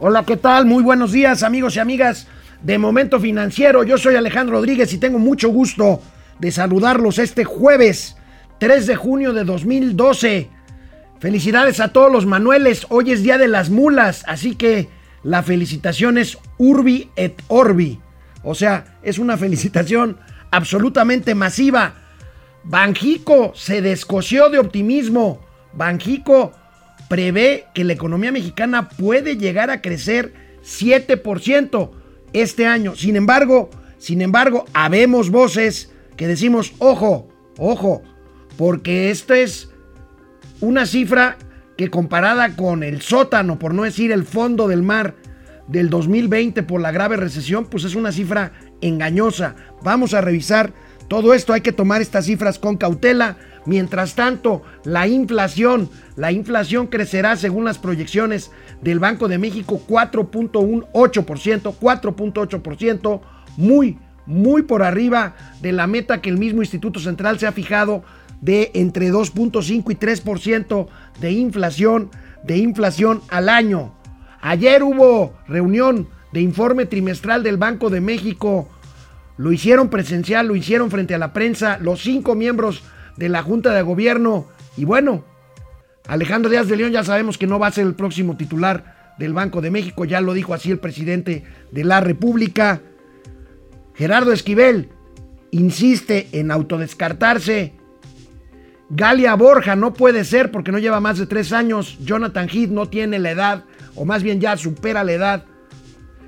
Hola, ¿qué tal? Muy buenos días, amigos y amigas de Momento Financiero. Yo soy Alejandro Rodríguez y tengo mucho gusto de saludarlos este jueves 3 de junio de 2012. Felicidades a todos los Manueles. Hoy es Día de las Mulas, así que la felicitación es Urbi et Orbi. O sea, es una felicitación absolutamente masiva. Banjico se descoció de optimismo. Banjico prevé que la economía mexicana puede llegar a crecer 7% este año. Sin embargo, sin embargo, habemos voces que decimos, ojo, ojo, porque esto es una cifra que comparada con el sótano, por no decir el fondo del mar del 2020 por la grave recesión, pues es una cifra engañosa. Vamos a revisar todo esto, hay que tomar estas cifras con cautela. Mientras tanto, la inflación, la inflación crecerá según las proyecciones del Banco de México 4.18%, 4.8%, muy, muy por arriba de la meta que el mismo Instituto Central se ha fijado de entre 2.5 y 3% de inflación, de inflación al año. Ayer hubo reunión de informe trimestral del Banco de México. Lo hicieron presencial, lo hicieron frente a la prensa, los cinco miembros de la Junta de Gobierno. Y bueno, Alejandro Díaz de León ya sabemos que no va a ser el próximo titular del Banco de México, ya lo dijo así el presidente de la República. Gerardo Esquivel insiste en autodescartarse. Galia Borja no puede ser porque no lleva más de tres años. Jonathan Heath no tiene la edad, o más bien ya supera la edad.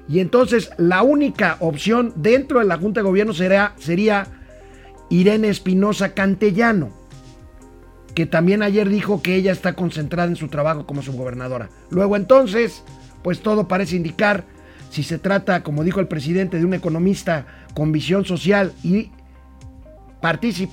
Y entonces la única opción dentro de la Junta de Gobierno sería, sería Irene Espinosa Cantellano, que también ayer dijo que ella está concentrada en su trabajo como subgobernadora. Luego entonces, pues todo parece indicar, si se trata, como dijo el presidente, de un economista con visión social y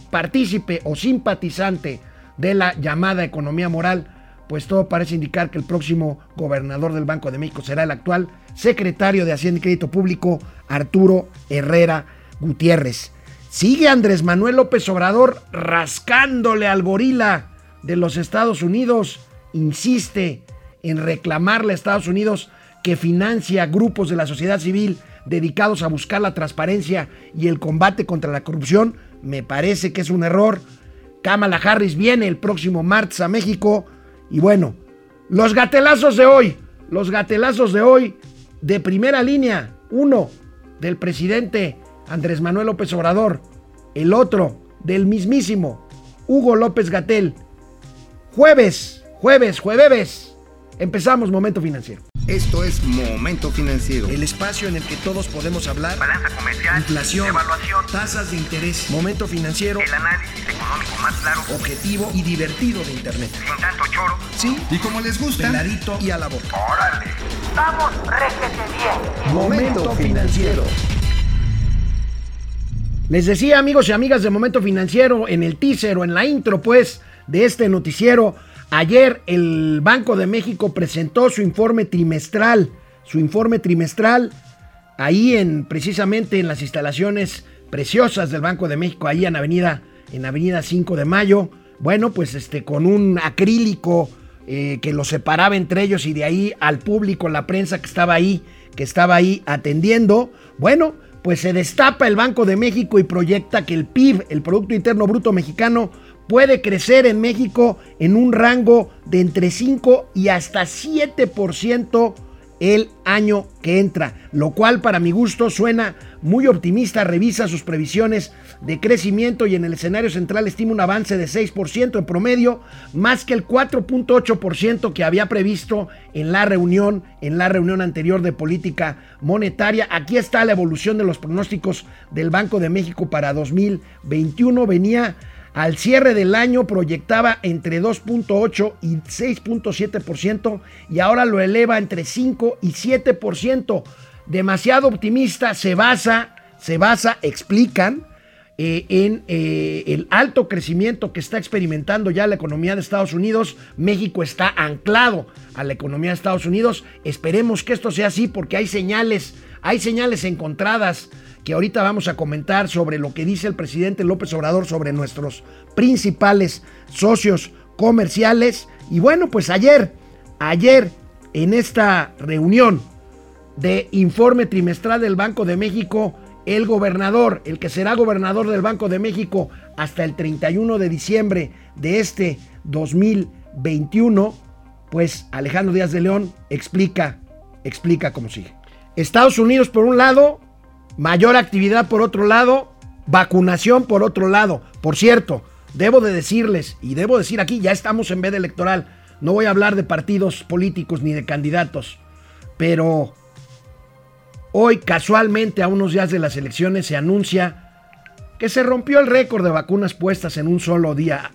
partícipe o simpatizante de la llamada economía moral, pues todo parece indicar que el próximo gobernador del Banco de México será el actual secretario de Hacienda y Crédito Público, Arturo Herrera Gutiérrez. Sigue Andrés Manuel López Obrador rascándole al gorila de los Estados Unidos. Insiste en reclamarle a Estados Unidos que financia grupos de la sociedad civil dedicados a buscar la transparencia y el combate contra la corrupción. Me parece que es un error. Kamala Harris viene el próximo martes a México. Y bueno, los gatelazos de hoy, los gatelazos de hoy de primera línea. Uno del presidente Andrés Manuel López Obrador, el otro del mismísimo Hugo López Gatel. Jueves, jueves, jueves, empezamos Momento Financiero. Esto es Momento Financiero. El espacio en el que todos podemos hablar. Balanza comercial. Inflación. Evaluación. Tasas de interés. Momento Financiero. El análisis económico más claro. Objetivo y divertido de Internet. Sin tanto choro. Sí. Y como les gusta. Peladito y a la boca. Órale. Vamos, réjete bien. Momento Financiero. Les decía amigos y amigas de Momento Financiero en el teaser o en la intro pues de este noticiero, ayer el Banco de México presentó su informe trimestral, su informe trimestral ahí en precisamente en las instalaciones preciosas del Banco de México, ahí en Avenida en Avenida 5 de Mayo. Bueno, pues este con un acrílico eh, que los separaba entre ellos y de ahí al público, la prensa que estaba ahí, que estaba ahí atendiendo. Bueno, pues se destapa el Banco de México y proyecta que el PIB, el Producto Interno Bruto Mexicano, puede crecer en México en un rango de entre 5 y hasta 7% el año que entra, lo cual para mi gusto suena muy optimista, revisa sus previsiones de crecimiento y en el escenario central estima un avance de 6% en promedio, más que el 4.8% que había previsto en la reunión, en la reunión anterior de política monetaria. Aquí está la evolución de los pronósticos del Banco de México para 2021. Venía al cierre del año proyectaba entre 2.8 y 6.7% y ahora lo eleva entre 5 y 7%. Demasiado optimista, se basa, se basa, explican, eh, en eh, el alto crecimiento que está experimentando ya la economía de Estados Unidos. México está anclado a la economía de Estados Unidos. Esperemos que esto sea así porque hay señales, hay señales encontradas que ahorita vamos a comentar sobre lo que dice el presidente López Obrador sobre nuestros principales socios comerciales. Y bueno, pues ayer, ayer en esta reunión de informe trimestral del Banco de México el gobernador, el que será gobernador del Banco de México hasta el 31 de diciembre de este 2021, pues Alejandro Díaz de León explica, explica cómo sigue. Estados Unidos por un lado, mayor actividad por otro lado, vacunación por otro lado. Por cierto, debo de decirles, y debo decir aquí, ya estamos en veda electoral, no voy a hablar de partidos políticos ni de candidatos, pero Hoy, casualmente, a unos días de las elecciones, se anuncia que se rompió el récord de vacunas puestas en un solo día.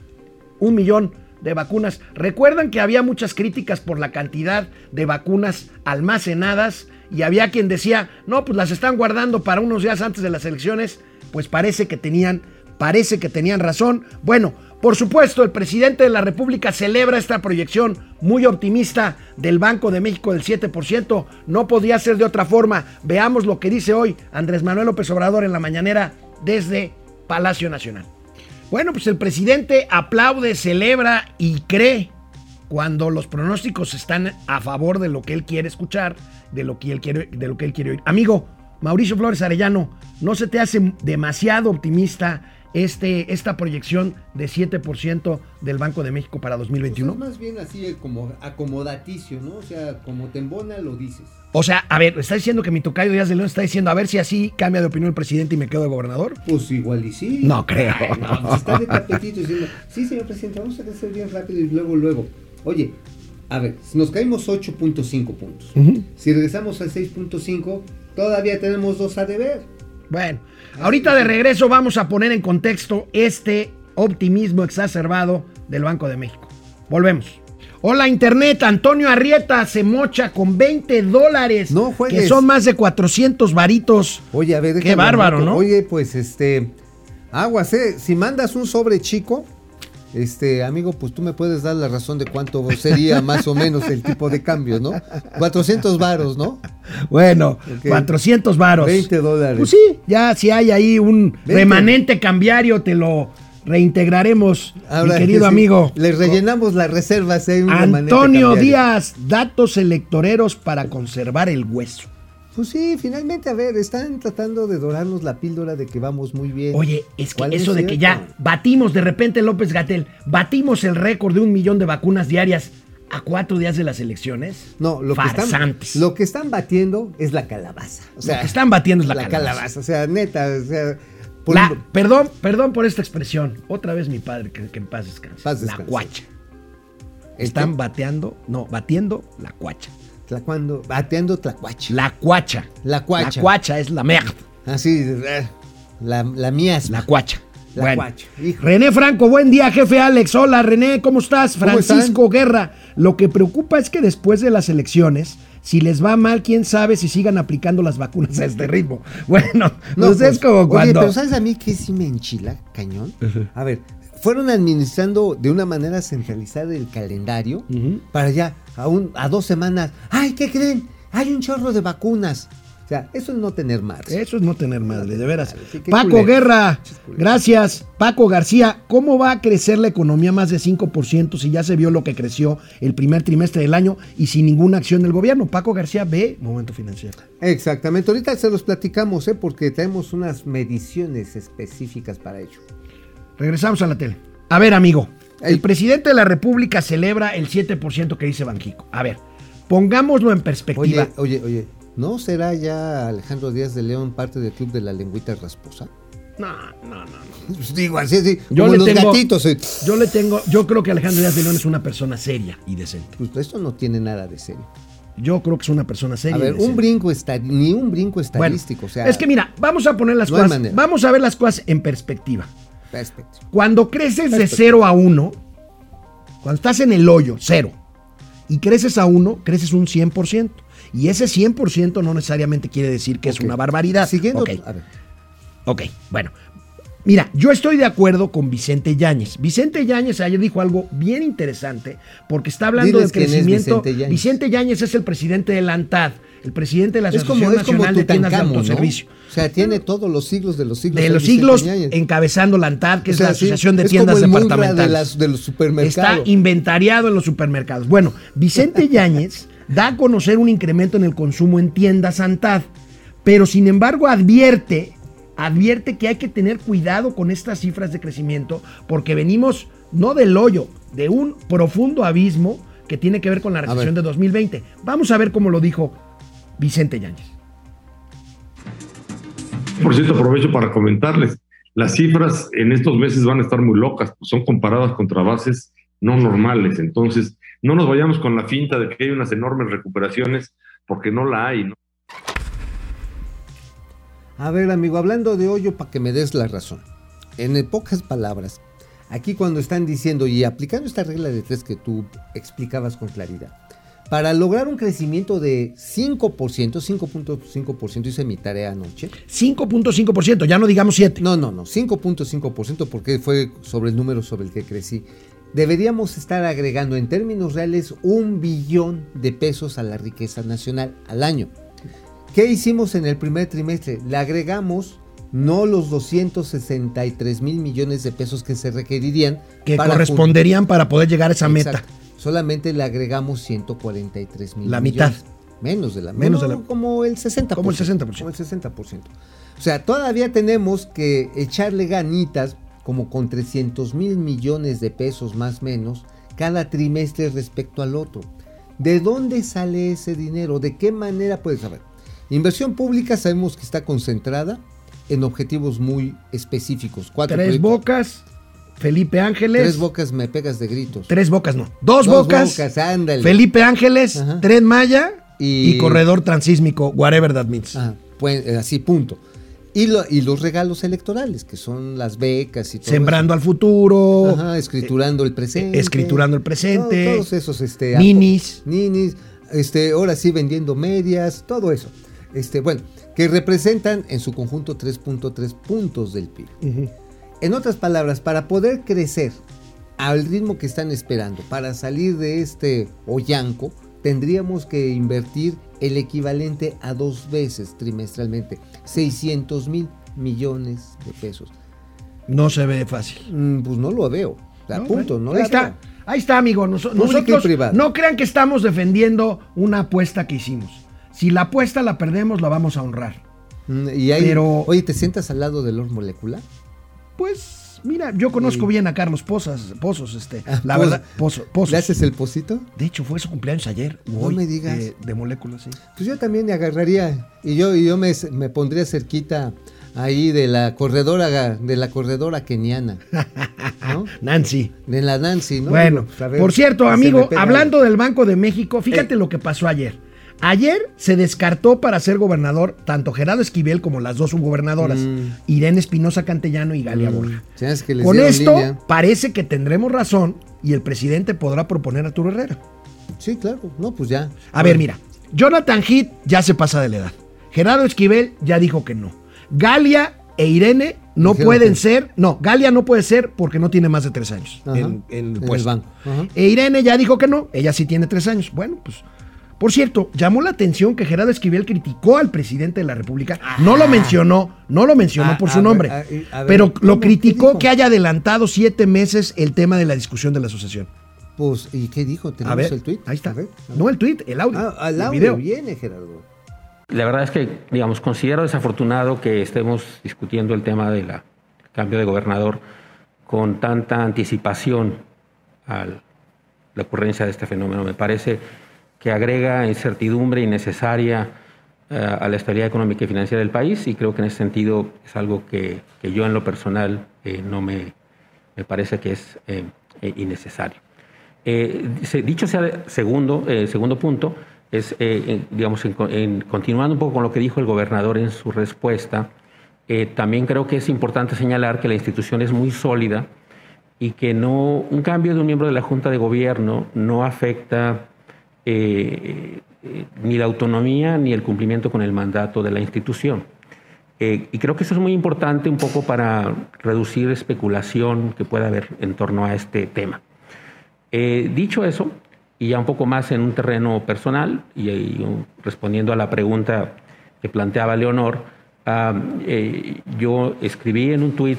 Un millón de vacunas. Recuerdan que había muchas críticas por la cantidad de vacunas almacenadas y había quien decía, no, pues las están guardando para unos días antes de las elecciones. Pues parece que tenían, parece que tenían razón. Bueno, por supuesto, el presidente de la República celebra esta proyección muy optimista del Banco de México del 7%. No podía ser de otra forma. Veamos lo que dice hoy Andrés Manuel López Obrador en la mañanera desde Palacio Nacional. Bueno, pues el presidente aplaude, celebra y cree cuando los pronósticos están a favor de lo que él quiere escuchar, de lo que él quiere, de lo que él quiere oír. Amigo, Mauricio Flores Arellano, ¿no se te hace demasiado optimista este, esta proyección de 7% del Banco de México para 2021? Pues es más bien así como acomodaticio, ¿no? O sea, como te embona lo dices. O sea, a ver, ¿está diciendo que mi tocayo Díaz de León está diciendo a ver si así cambia de opinión el presidente y me quedo de gobernador? Pues igual y sí. No creo. Ay, no, pues está de tapetito diciendo, sí, señor presidente, vamos a crecer bien rápido y luego, luego. Oye, a ver, nos caímos 8.5 puntos, si regresamos al 6.5, todavía tenemos dos a deber. Bueno, ahorita de regreso vamos a poner en contexto este optimismo exacerbado del Banco de México. Volvemos. Hola Internet, Antonio Arrieta se mocha con 20 dólares. No juegues. Que son más de 400 varitos. Oye, a ver, Qué bárbaro. ¿no? Oye, pues este, aguas, eh. Si mandas un sobre chico, este, amigo, pues tú me puedes dar la razón de cuánto sería más o menos el tipo de cambio, ¿no? 400 varos, ¿no? Bueno, Ok. 400 varos. 20 dólares. Pues sí, ya si hay ahí un 20. remanente cambiario, te lo reintegraremos, Ahora, mi querido sí, amigo. Le rellenamos las reservas. remanente Antonio. Díaz, datos electoreros para conservar el hueso. Pues sí, finalmente, a ver, están tratando de dorarnos la píldora de que vamos muy bien. Oye, es que ¿Cuál eso de que ya batimos de repente López Gatel, batimos el récord de un millón de vacunas diarias a cuatro días de las elecciones. No, lo que, están, lo que están batiendo es la calabaza. O sea, Lo que están batiendo es la, la calabaza. calabaza. O sea, neta, o sea. por- La- perdón, perdón por esta expresión. Otra vez mi padre, que, que en paz descanse. Paz la cuacha. ¿El Están qué? bateando, no, batiendo la cuacha. Tlacuando, bateando tlacuache. La cuacha. La cuacha. La cuacha es la merda. Así, eh, la, la miasma. La cuacha. La Bueno. cuacha. Hijo. René Franco, buen día, jefe Alex. Hola, René, ¿cómo estás? ¿Cómo Francisco Guerra. Lo que preocupa es que después de las elecciones, si les va mal, quién sabe si sigan aplicando las vacunas a este ritmo. Bueno, no, pues, es como Oye, cuando. pero ¿sabes a mí que sí me enchila, cañón? A ver, fueron administrando de una manera centralizada el calendario para ya a, un, a dos semanas. ¡Ay, qué creen! Hay un chorro de vacunas. O sea, eso es no tener margen. Eso es no tener madre, de veras. Sí, Paco culero. Guerra, gracias. Paco García, ¿cómo va a crecer la economía más de 5% si ya se vio lo que creció el primer trimestre del año y sin ninguna acción del gobierno? Paco García ve Momento Financiero. Exactamente, ahorita se los platicamos, ¿eh? porque tenemos unas mediciones específicas para ello. Regresamos a la tele. A ver, amigo. El presidente de la República celebra el 7% que dice Banjico. A ver, pongámoslo en perspectiva. Oye, oye, oye, ¿no será ya Alejandro Díaz de León parte del club de la lengüita rasposa? No, no, no, no. Pues digo, así, así, Yo como le los tengo- gatitos. eh. Yo le tengo, yo creo que Alejandro Díaz de León es una persona seria y decente. Pues esto no tiene nada de serio. Yo creo que es una persona seria. A ver, un brinco está, ni un brinco Bueno, estadístico, o sea, es que mira, vamos a poner las no cosas, vamos a ver las cosas en perspectiva. Perfecto. Cuando creces de Perfecto. 0 a 1, cuando estás en el hoyo, 0, y creces a 1, creces un 100%. Y ese 100% no necesariamente quiere decir que es Ok. una barbaridad. Siguiendo, Ok. a ver, Ok, bueno. Mira, yo estoy de acuerdo con Vicente Yáñez. Vicente Yáñez ayer dijo algo bien interesante porque está hablando Diles del quién es crecimiento. Vicente Yáñez. Vicente Yáñez es el presidente de la ANTAD, el presidente de la es como, Asociación es como Nacional de Tiendas de. Autoservicio. O sea, tiene todos los siglos de los siglos. De los siglos encabezando la ANTAD, que O es la sí, Asociación de Tiendas Departamentales. de, las, de los Está supermercados. inventariado en los supermercados. Bueno, Vicente Yáñez da a conocer un incremento en el consumo en tiendas Antad, pero sin embargo advierte, advierte que hay que tener cuidado con estas cifras de crecimiento porque venimos no del hoyo, de un profundo abismo que tiene que ver con la recesión de 2020. Vamos a ver cómo lo dijo Vicente Yáñez. Por cierto, aprovecho para comentarles, las cifras en estos meses van a estar muy locas, pues son comparadas contra bases no normales, entonces no nos vayamos con la finta de que hay unas enormes recuperaciones, porque no la hay, ¿no? A ver, amigo, hablando de hoyo para que me des la razón. En pocas palabras, aquí cuando están diciendo y aplicando esta regla de tres que tú explicabas con claridad, para lograr un crecimiento de 5%, 5.5%, hice mi tarea anoche. 5.5%, ya no digamos 7. No, no, no, 5.5% porque fue sobre el número sobre el que crecí. Deberíamos estar agregando en términos reales un billón de pesos a la riqueza nacional al año. ¿Qué hicimos en el primer trimestre? Le agregamos no los 263 mil millones de pesos que se requerirían. Que corresponderían para poder llegar a esa meta. Solamente le agregamos 143 mil La mitad. Menos de la Menos de la, Como el 60%. Como el 60%. Como el 60%. O sea, todavía tenemos que echarle ganitas como con 300 mil millones de pesos más o menos cada trimestre respecto al otro. ¿De dónde sale ese dinero? ¿De qué manera puedes saber? Inversión pública sabemos que está concentrada en objetivos muy específicos. Cuatro Tres bocas, Felipe Ángeles. Tres bocas me pegas de gritos. Tres bocas no. Dos, bocas. Felipe Ángeles, Tren Maya y... corredor transísmico, whatever that means. pues, eh, así, punto. Y, y, los regalos electorales, que son las becas y todo Sembrando al futuro. Ajá, escriturando el presente. Escriturando el presente. todos esos, este. Ninis. Ninis. Este, ahora sí vendiendo medias, todo eso. Este, bueno, que representan en su conjunto 3.3 puntos del PIB. En otras palabras, para poder crecer al ritmo que están esperando, para salir de este hoyanco, tendríamos que invertir el equivalente a dos veces trimestralmente, 600 mil millones de pesos. No se ve fácil. Mm, pues no lo veo. A punto, no ahí está. Ahí está, amigo. nosotros no crean que estamos defendiendo una apuesta que hicimos. Si la apuesta la perdemos, la vamos a honrar. Mm, y ahí, Pero, oye, ¿te sientas al lado del Lord Molecular? Pues, mira, yo conozco bien a Carlos Pozas, Pozos, este, ah, la verdad, Pozo, Pozos. ¿Le haces el pocito? De hecho, fue su cumpleaños ayer. No me digas. De, moléculas, sí. Pues yo también me agarraría, y yo, y yo me, me pondría cerquita ahí de la corredora de la corredora keniana. ¿no? Nancy. De la Nancy, ¿no? Bueno, por cierto, amigo, hablando del Banco de México, fíjate eh. lo que pasó ayer. Ayer se descartó para ser gobernador tanto Gerardo Esquivel como las dos subgobernadoras, mm. Irene Espinosa Cantellano y Galia mm. Borja. Con esto parece que tendremos razón y el presidente podrá proponer a Arturo Herrera. Sí, claro. No, pues ya. A ver, mira. Jonathan Heath ya se pasa de la edad. Gerardo Esquivel ya dijo que no. Galia e Irene no pueden ser, no, Galia no puede ser porque no tiene más de tres años en, el puesto. E Irene ya dijo que no, ella sí tiene tres años. Bueno, pues por cierto, llamó la atención que Gerardo Esquivel criticó al presidente de la República. No lo mencionó, no lo mencionó por su nombre, pero lo criticó que haya adelantado siete meses el tema de la discusión de la asociación. Pues, ¿y qué dijo? ¿Tenemos el tuit? Ahí está. No el tuit, el audio. Ah, el audio viene, Gerardo. La verdad es que, digamos, considero desafortunado que estemos discutiendo el tema del cambio de gobernador con tanta anticipación a la ocurrencia de este fenómeno. Me parece que agrega incertidumbre innecesaria eh, a la estabilidad económica y financiera del país y creo que en ese sentido es algo que, yo en lo personal eh, no me, me, parece que es eh, innecesario. dicho sea segundo, segundo punto, es, digamos, en, continuando un poco con lo que dijo el gobernador en su respuesta, también creo que es importante señalar que la institución es muy sólida y que no, un cambio de un miembro de la Junta de Gobierno no afecta eh, ni la autonomía ni el cumplimiento con el mandato de la institución. Eh, y creo que eso es muy importante un poco para reducir especulación que pueda haber en torno a este tema. Eh, dicho eso, y ya un poco más en un terreno personal, y, respondiendo a la pregunta que planteaba Leonor, yo escribí en un tuit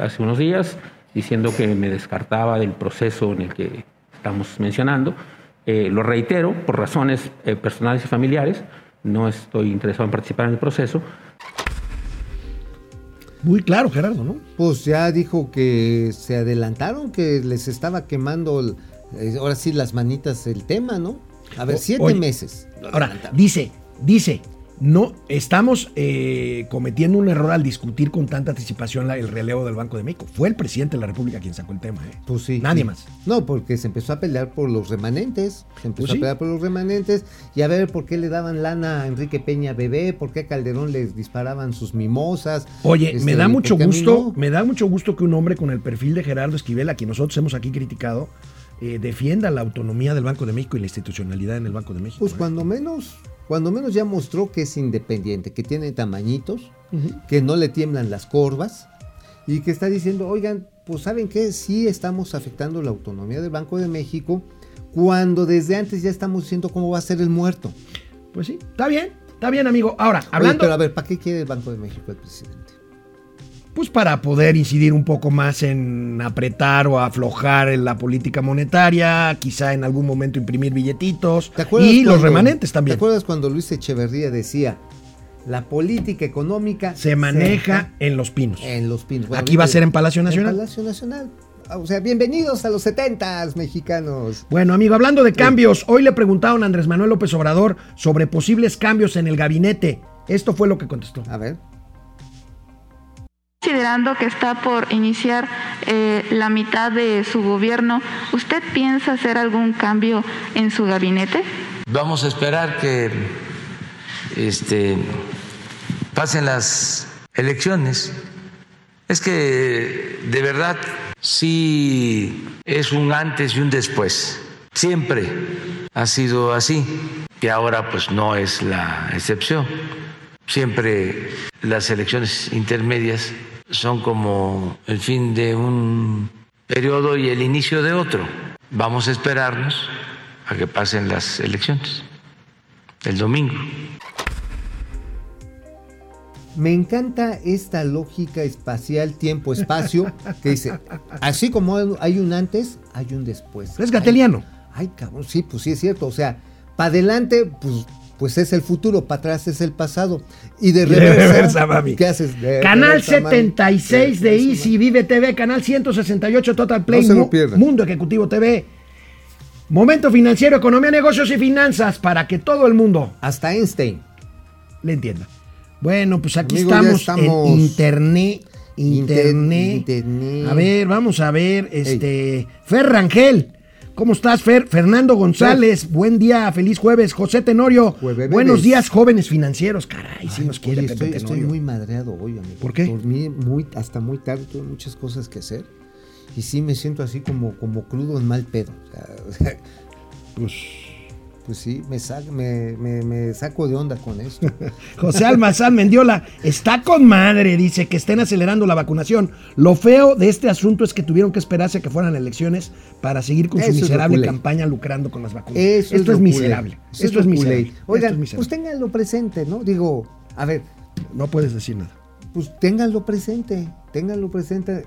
hace unos días diciendo que me descartaba del proceso en el que estamos mencionando, Eh, lo reitero, por razones eh, personales y familiares, no estoy interesado en participar en el proceso. Muy claro, Gerardo, ¿no? Pues ya dijo que se adelantaron, que les estaba quemando, el- eh, ahora sí, las manitas el tema, ¿no? A ver, O- siete oye, meses. Ahora, dice, dice, no estamos eh, cometiendo un error al discutir con tanta anticipación la- el relevo del Banco de México. Fue el presidente de la República quien sacó el tema, ¿eh? Pues sí. Nadie sí. más. No, porque se empezó a pelear por los remanentes. Se empezó Pues a pelear por los remanentes y a ver por qué le daban lana a Enrique Peña Bebé, por qué a Calderón les disparaban sus mimosas. Oye, Este, me da mucho ¿por qué a mí gusto, no? me da mucho gusto que un hombre con el perfil de Gerardo Esquivel, a quien nosotros hemos aquí criticado, eh, defienda la autonomía del Banco de México y la institucionalidad en el Banco de México. Pues ¿eh? cuando menos, cuando menos ya mostró que es independiente, que tiene tamañitos, que no le tiemblan las corvas y que está diciendo, oigan, pues saben que sí estamos afectando la autonomía del Banco de México cuando desde antes ya estamos diciendo cómo va a ser el muerto. Pues sí, está bien, está bien, amigo. Ahora, Oye, hablando, pero a ver, ¿para qué quiere el Banco de México el presidente? Pues para poder incidir un poco más en apretar o aflojar en la política monetaria, quizá en algún momento imprimir billetitos ¿Te acuerdas y los remanentes ¿Te también. acuerdas cuando Luis Echeverría decía, la política económica Se maneja en los pinos. en los pinos? Bueno, Aquí va a ser en Palacio Nacional. En Palacio Nacional. O sea, bienvenidos a los setentas mexicanos. Bueno, amigo, hablando de cambios, hoy le preguntaron a Andrés Manuel López Obrador sobre posibles cambios en el gabinete. Esto fue lo que contestó. A ver. Considerando que está por iniciar eh, la mitad de su gobierno, ¿usted piensa hacer algún cambio en su gabinete? Vamos a esperar que este, pasen las elecciones. Es que de verdad sí es un antes y un después. Siempre ha sido así y ahora pues no es la excepción. Siempre las elecciones intermedias son como el fin de un periodo y el inicio de otro. Vamos a esperarnos a que pasen las elecciones el domingo. Me encanta esta lógica espacial, tiempo, espacio, que dice, así como hay un antes, hay un después. Es gateliano. Ay, cabrón, sí, pues sí es cierto. O sea, para adelante, pues, pues es el futuro, para atrás es el pasado. Y de de reversa, reversa, mami. ¿qué haces? De Canal reversa, mami. 76 de reversa, Easy Vive TV, canal 168 Total Play, No Mu-. Mundo Ejecutivo TV. Momento financiero, economía, negocios y finanzas para que todo el mundo Hasta Einstein. le entienda. Bueno, pues aquí Amigo, estamos, estamos. en internet. Inter- Internet. internet. A ver, vamos a ver, este. Fer Rangel. ¿Cómo estás, Fer? Fernando González, buen día, feliz jueves. José Tenorio, Jueves. buenos días, jóvenes financieros. Caray, si nos quiere oye, estoy, muy madreado hoy, amigo. ¿Por qué? Dormí muy, hasta muy tarde, tuve muchas cosas que hacer. Y sí me siento así como, como crudo en mal pedo. O sea, Pues, pues sí, me, sa- me, me- me saco de onda con esto. José Almazán Mendiola, está con madre, dice que estén acelerando la vacunación. Lo feo de este asunto es que tuvieron que esperarse a que fueran elecciones para seguir con Eso su miserable campaña lucrando con las vacunas. Eso Esto es, miserable. Eso Esto es miserable. Oigan, Esto es miserable. pues ténganlo presente, ¿no? Digo, a ver, No puedes decir nada. pues ténganlo presente, ténganlo presente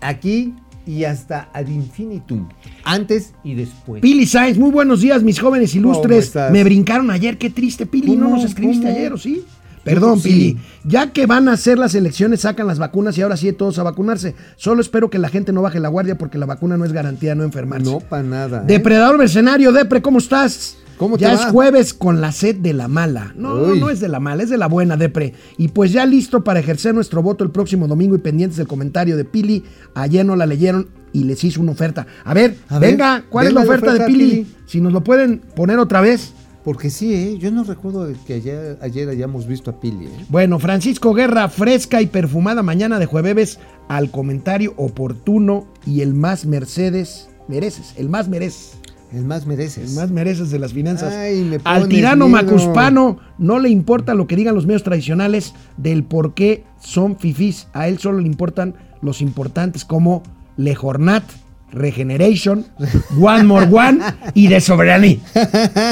aquí y hasta ad infinitum, antes y después. Pili Sáenz, muy buenos días, mis jóvenes ¿Cómo ilustres. estás? Me brincaron ayer, qué triste, Pili. No nos escribiste ¿Cómo? ayer, ¿o sí? Perdón, Sí. Pili. Ya que van a hacer las elecciones, sacan las vacunas y ahora sí todos a vacunarse. Solo espero que la gente no baje la guardia porque la vacuna no es garantía de no enfermarse. No, para nada. ¿eh? Depredador mercenario, Depre, ¿cómo estás? ¿Cómo te ya va? es jueves con la sed de la mala. No, Uy. no es de la mala, es de la buena, Depre. Y pues ya listo para ejercer nuestro voto el próximo domingo y pendientes del comentario de Pili. Ayer no la leyeron y les hizo una oferta. A ver, A ver, venga, ¿cuál es venga la la oferta, oferta, de Pili? Pili. Si nos lo pueden poner otra vez. Porque sí, ¿eh? yo no recuerdo que ayer, ayer hayamos visto a Pili. ¿eh? Bueno, Francisco Guerra, fresca y perfumada mañana de jueves al comentario oportuno y el más Mercedes mereces, el más mereces. El más mereces. El más mereces de las finanzas. Ay, me Al tirano miedo. macuspano no le importa lo que digan los medios tradicionales del por qué son fifís. A él solo le importan los importantes como Le Jornat, Regeneration, One More One y de Soberanía.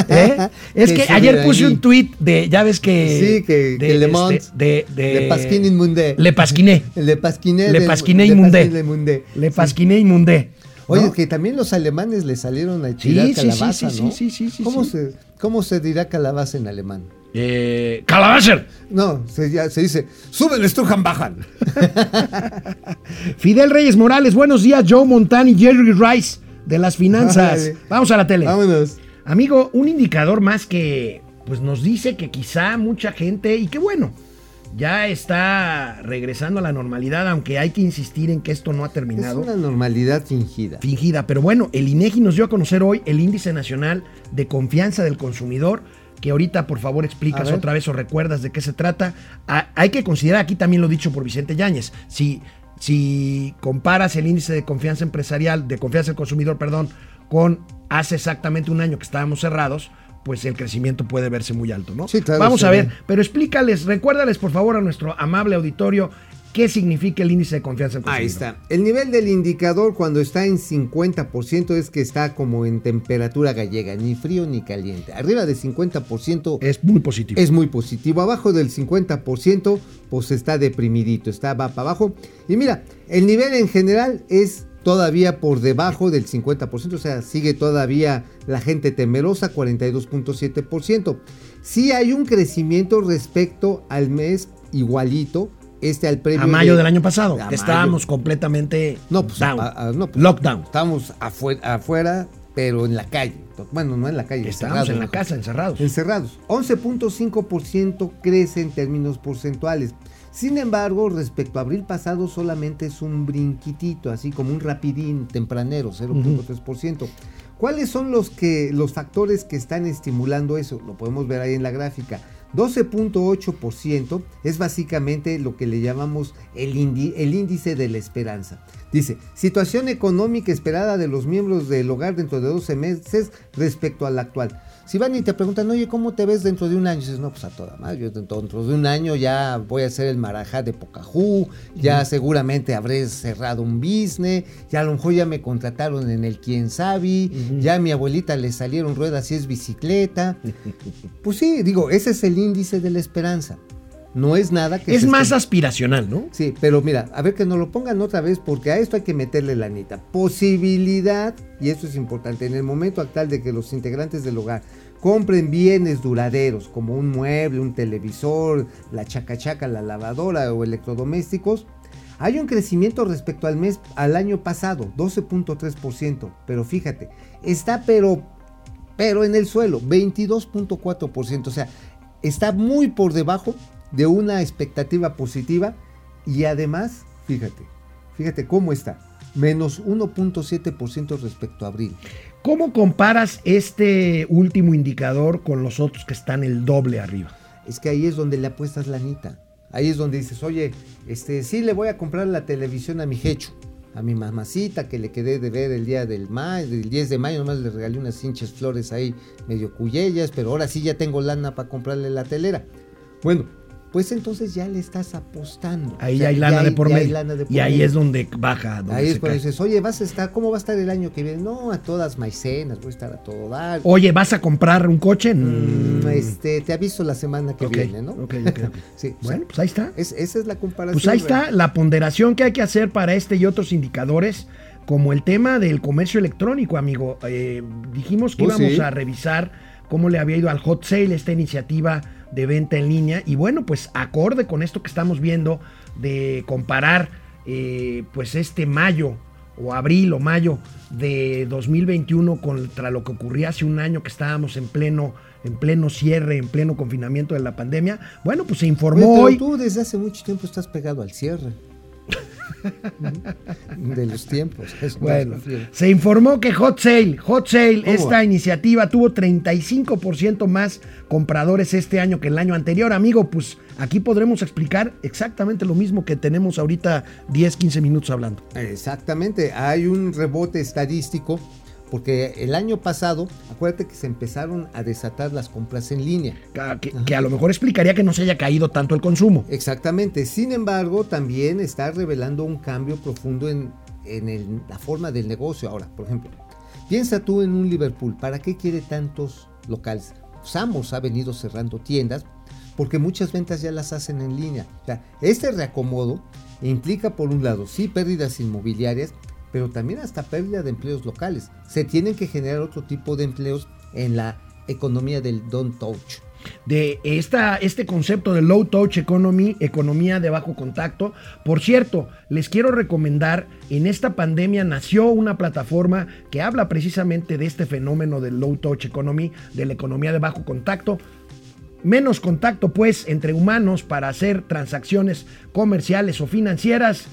¿Eh? Es De que ayer puse un tweet de, ya ves que... Sí, que- que Le Monde, de, de, Le Pasquin Inmundé. Le Pasquiné. De. Le Pasquiné de Inmundé. Pasquiné Inmundé. Le Pasquiné Inmundé. Oye, ¿no? que también los alemanes le salieron a tirar Sí, sí, sí, calabaza, sí, ¿no? sí, sí, sí, ¿Cómo, sí. Se, ¿Cómo se dirá calabaza en alemán? Eh. No, se, ya- se dice, suben, estrujan, bajan. Fidel Reyes Morales, buenos días, Joe Montana y Jerry Rice de las finanzas. Vamos a la tele. Vámonos. Amigo, un indicador más que pues nos dice que quizá mucha gente, y que bueno, ya está regresando a la normalidad, aunque hay que insistir en que esto no ha Es terminado. una normalidad fingida. Fingida, pero bueno, el INEGI nos dio a conocer hoy el índice nacional de confianza del consumidor, que ahorita por favor explicas otra vez o recuerdas de qué se trata. Ah, hay que considerar aquí también lo dicho por Vicente Yáñez, si si comparas el índice de confianza empresarial, de confianza del consumidor, perdón, con hace exactamente un año que estábamos cerrados, pues el crecimiento puede verse muy alto, ¿no? Sí, claro, Vamos a ver, ve. pero explícales, recuérdales por favor a nuestro amable auditorio qué significa el índice de confianza del consumidor. Ahí está. El nivel del indicador cuando está en 50% es que está como en temperatura gallega, ni frío ni caliente. Arriba de 50% Es muy positivo. es muy positivo. Abajo del 50%, pues está deprimidito, está va para abajo. Y mira, el nivel en general es todavía por debajo del 50%, o sea, sigue todavía la gente temerosa, 42.7%. Sí hay un crecimiento respecto al mes igualito, este al previo a mayo de- del año pasado, que estábamos completamente No, pues, down. a- a- no, pues, lockdown. Estamos afuera, afuera, pero en la calle. Bueno, no en la calle. Estábamos en la casa, encerrados. Encerrados. 11.5% crece en términos porcentuales. Sin embargo, respecto a abril pasado solamente es un brinquitito, así como un rapidín tempranero, 0.3%. ¿Cuáles son los, que, los factores que están estimulando eso? Lo podemos ver ahí en la gráfica. 12.8% es básicamente lo que le llamamos el índice de la esperanza. Dice, situación económica esperada de los miembros del hogar dentro de 12 meses respecto a la actual. Si van y te preguntan, oye, ¿cómo te ves dentro de un año? Dices, no, pues a toda madre, yo dentro, de un año ya voy a ser el marajá de Pocahú, ya seguramente habré cerrado un business, ya a lo mejor ya me contrataron en el quién sabe, ya a mi abuelita le salieron ruedas y es bicicleta. Pues sí, digo, ese es el índice de la esperanza. No es nada que Es más esté- aspiracional, ¿no? Sí, pero mira, a ver que nos lo pongan otra vez porque a esto hay que meterle la neta. Posibilidad, y esto es importante, en el momento actual de que los integrantes del hogar compren bienes duraderos como un mueble, un televisor, la chacachaca, la lavadora o electrodomésticos, hay un crecimiento respecto al mes al año pasado, 12.3%, pero fíjate, está pero pero en el suelo, 22.4%, o sea, está muy por debajo de una expectativa positiva y además, fíjate, fíjate cómo está, menos 1.7% respecto a abril. ¿Cómo comparas este último indicador con los otros que están el doble arriba? Es que ahí es donde le apuestas la anita. Ahí es donde dices, oye, este, sí le voy a comprar la televisión a mi jecho, a mi mamacita que le quedé de ver el día del mayo, del 10 de mayo, nomás le regalé unas hinchas flores ahí medio cuyellas, pero ahora sí ya tengo lana para comprarle la telera. Bueno, pues entonces ya le estás apostando. Ahí O sea, hay lana de por medio. lana de por y ahí medio. es donde baja. Donde Ahí es cuando dices, oye, vas a estar, ¿cómo va a estar el año que viene? No, a todas maicenas, voy a estar a todo dar. Oye, ¿vas a comprar un coche? Mm, Mm, este, te aviso la semana que viene, ¿no? ok, ok. Sí, Bueno, sea, pues ahí está. es- esa es la comparación. Pues ahí está la ponderación que hay que hacer para este y otros indicadores, como el tema del comercio electrónico, amigo. Eh, dijimos que Oh, íbamos sí. a revisar cómo le había ido al hot sale esta iniciativa de venta en línea. Y bueno, pues acorde con esto que estamos viendo de comparar eh, pues este mayo o abril o mayo de 2021 contra lo que ocurría hace un año que estábamos en pleno en pleno cierre, en pleno confinamiento de la pandemia. Bueno, pues se Oye, informó pero hoy. tú desde hace mucho tiempo estás pegado al cierre. de los tiempos. Bueno, se informó que Hot Sale, Hot Sale, ¿Cómo esta va? iniciativa tuvo 35% más compradores este año que el año anterior. Amigo, pues aquí podremos explicar exactamente lo mismo que tenemos ahorita 10, 15 minutos hablando. Exactamente, hay un rebote estadístico porque el año pasado, acuérdate que se empezaron a desatar las compras en línea. Que, que a lo mejor explicaría que no se haya caído tanto el consumo. Exactamente, sin embargo, también está revelando un cambio profundo en, en el- la forma del negocio. Ahora, por ejemplo, piensa tú en un Liverpool, ¿para qué quiere tantos locales? Samos ha venido cerrando tiendas porque muchas ventas ya las hacen en línea. O sea, este reacomodo implica, por un lado, sí pérdidas inmobiliarias, pero también hasta pérdida de empleos locales. Se tienen que generar otro tipo de empleos en la economía del don't touch. de esta, este concepto de low touch economy, economía de bajo contacto. Por cierto, les quiero recomendar, en esta pandemia nació una plataforma que habla precisamente de este fenómeno del low touch economy, de la economía de bajo contacto. Menos contacto pues entre humanos para hacer transacciones comerciales o financieras.